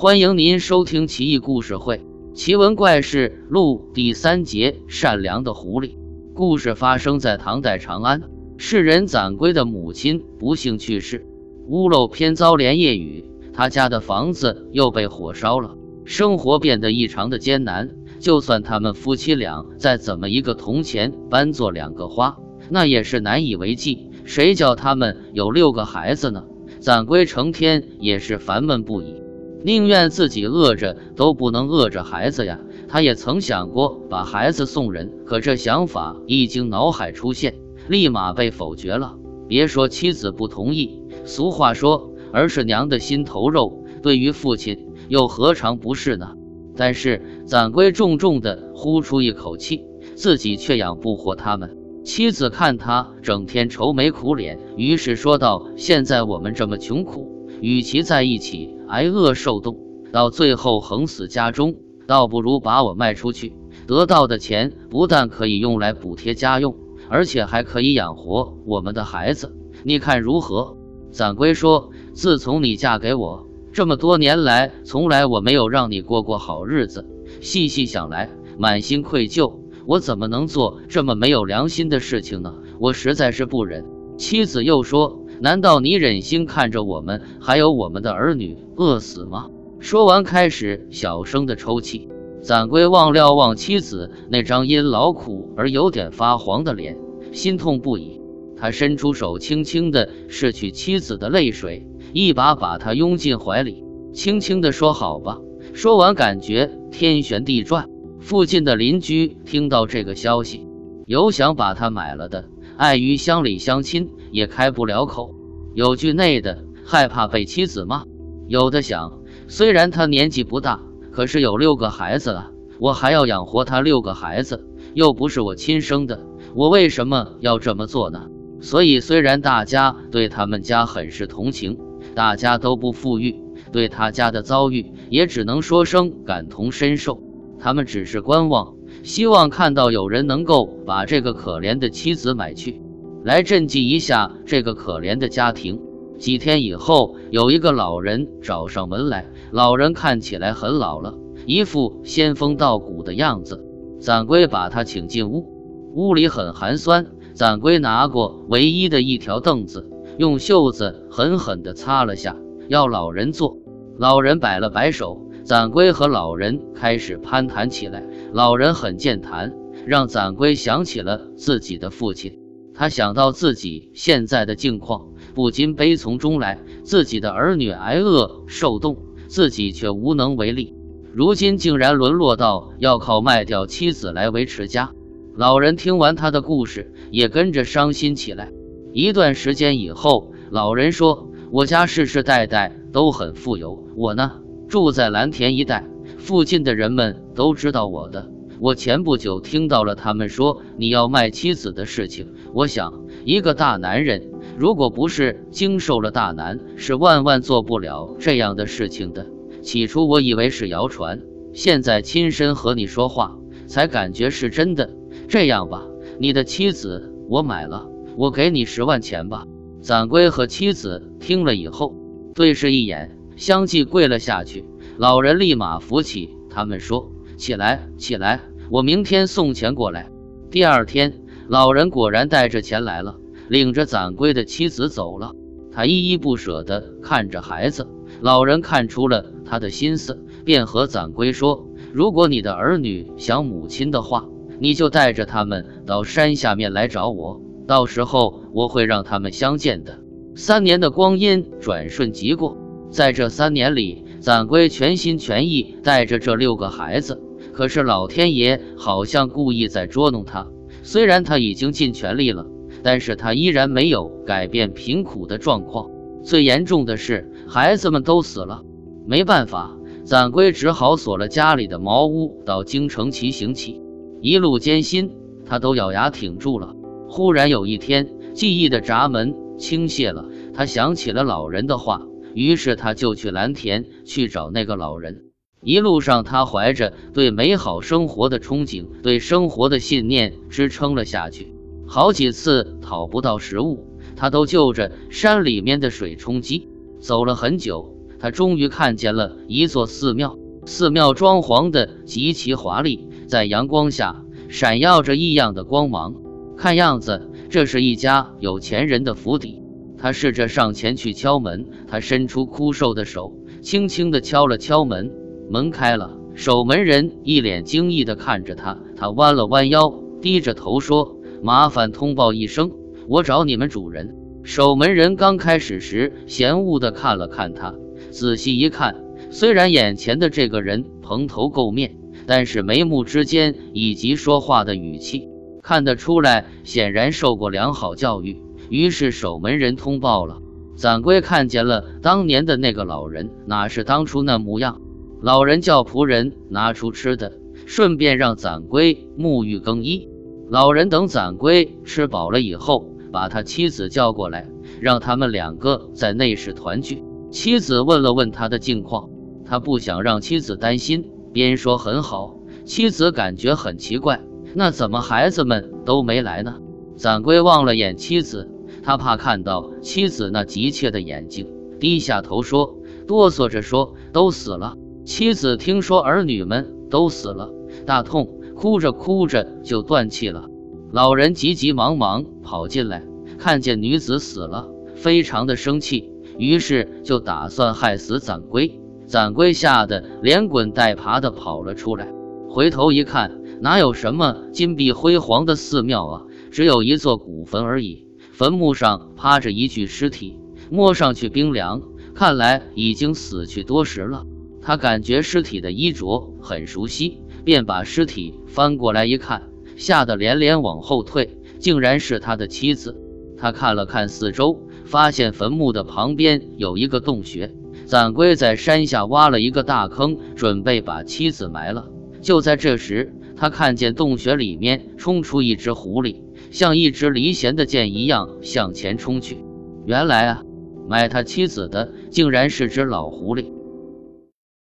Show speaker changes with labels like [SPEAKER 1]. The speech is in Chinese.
[SPEAKER 1] 欢迎您收听《奇异故事会·奇闻怪事录》第三节：善良的狐狸。故事发生在唐代长安，世人攒龟的母亲不幸去世，屋漏偏遭连夜雨，他家的房子又被火烧了，生活变得异常的艰难。就算他们夫妻俩再怎么一个铜钱搬做两个花，那也是难以为继。谁叫他们有六个孩子呢？攒龟成天也是烦闷不已，宁愿自己饿着都不能饿着孩子呀。他也曾想过把孩子送人，可这想法一经脑海出现，立马被否决了。别说妻子不同意，俗话说儿是娘的心头肉，对于父亲又何尝不是呢？但是攒龟重重地呼出一口气，自己却养不活他们。妻子看他整天愁眉苦脸，于是说道：“现在我们这么穷苦，与其在一起挨饿受冻，到最后横死家中，倒不如把我卖出去，得到的钱不但可以用来补贴家用，而且还可以养活我们的孩子。你看如何？”攒龟说：“自从你嫁给我这么多年来，从来我没有让你过过好日子。细细想来，满心愧疚。”我怎么能做这么没有良心的事情呢？我实在是不忍。妻子又说：“难道你忍心看着我们还有我们的儿女饿死吗？”说完，开始小声的抽泣。攒归望瞭望妻子那张因劳苦而有点发黄的脸，心痛不已。他伸出手，轻轻地拭去妻子的泪水，一把把她拥进怀里，轻轻地说：“好吧。”说完，感觉天旋地转。附近的邻居听到这个消息，有想把他买了的，碍于乡里乡亲，也开不了口；有惧内的，害怕被妻子骂；有的想，虽然他年纪不大，可是有六个孩子了，我还要养活他六个孩子，又不是我亲生的，我为什么要这么做呢？所以，虽然大家对他们家很是同情，大家都不富裕，对他家的遭遇也只能说声感同身受。他们只是观望，希望看到有人能够把这个可怜的妻子买去，来赈济一下这个可怜的家庭。几天以后，有一个老人找上门来，老人看起来很老了，一副仙风道骨的样子。攒龟把他请进屋，屋里很寒酸。攒龟拿过唯一的一条凳子，用袖子狠狠地擦了下，要老人坐。老人摆了摆手。攒龟和老人开始攀谈起来，老人很健谈，让攒龟想起了自己的父亲。他想到自己现在的境况，不禁悲从中来。自己的儿女挨饿受冻，自己却无能为力，如今竟然沦落到要靠卖掉妻子来维持家。老人听完他的故事，也跟着伤心起来。一段时间以后，老人说：“我家世世代代都很富有，我呢？”住在蓝田一带，附近的人们都知道我的。我前不久听到了他们说你要卖妻子的事情。我想，一个大男人，如果不是经受了大难，是万万做不了这样的事情的。起初我以为是谣传，现在亲身和你说话，才感觉是真的。这样吧，你的妻子我买了，我给你十万钱吧。攒龟和妻子听了以后，对视一眼。相继跪了下去，老人立马扶起他们，说：“起来，起来，我明天送钱过来。”第二天，老人果然带着钱来了，领着攒龟的妻子走了。他依依不舍地看着孩子，老人看出了他的心思，便和攒龟说：“如果你的儿女想母亲的话，你就带着他们到山下面来找我，到时候我会让他们相见的。”三年的光阴转瞬即过。在这三年里，攒龟全心全意带着这六个孩子，可是老天爷好像故意在捉弄他。虽然他已经尽全力了，但是他依然没有改变贫苦的状况。最严重的是，孩子们都死了。没办法，攒龟只好锁了家里的茅屋，到京城骑行起。一路艰辛，他都咬牙挺住了。忽然有一天，记忆的闸门倾泻了，他想起了老人的话。于是他就去蓝田去找那个老人。一路上，他怀着对美好生活的憧憬，对生活的信念支撑了下去。好几次讨不到食物，他都就着山里面的水充饥。走了很久，他终于看见了一座寺庙，寺庙装潢的极其华丽，在阳光下闪耀着异样的光芒。看样子，这是一家有钱人的府邸。他试着上前去敲门，他伸出枯瘦的手，轻轻地敲了敲门，门开了。守门人一脸惊异地看着他，他弯了弯腰，低着头说：“麻烦通报一声，我找你们主人。”守门人刚开始时嫌恶地看了看他，仔细一看，虽然眼前的这个人蓬头垢面，但是眉目之间以及说话的语气，看得出来显然受过良好教育。于是守门人通报了，攒龟看见了当年的那个老人，哪是当初那模样？老人叫仆人拿出吃的，顺便让攒龟沐浴更衣。老人等攒龟吃饱了以后，把他妻子叫过来，让他们两个在内室团聚。妻子问了问他的近况，他不想让妻子担心，边说很好。妻子感觉很奇怪，那怎么孩子们都没来呢？攒龟望了眼妻子。他怕看到妻子那急切的眼睛，低下头说，哆嗦着说：“都死了。”妻子听说儿女们都死了，大痛，哭着哭着就断气了。老人急急忙忙跑进来，看见女子死了，非常的生气，于是就打算害死攒龟。攒龟吓得连滚带爬的跑了出来，回头一看，哪有什么金碧辉煌的寺庙啊，只有一座古坟而已。坟墓上趴着一具尸体，摸上去冰凉，看来已经死去多时了。他感觉尸体的衣着很熟悉，便把尸体翻过来一看，吓得连连往后退，竟然是他的妻子。他看了看四周，发现坟墓的旁边有一个洞穴，攒龟在山下挖了一个大坑，准备把妻子埋了。就在这时，他看见洞穴里面冲出一只狐狸。像一支离弦的箭一样向前冲去。原来啊，买他妻子的竟然是只老狐狸。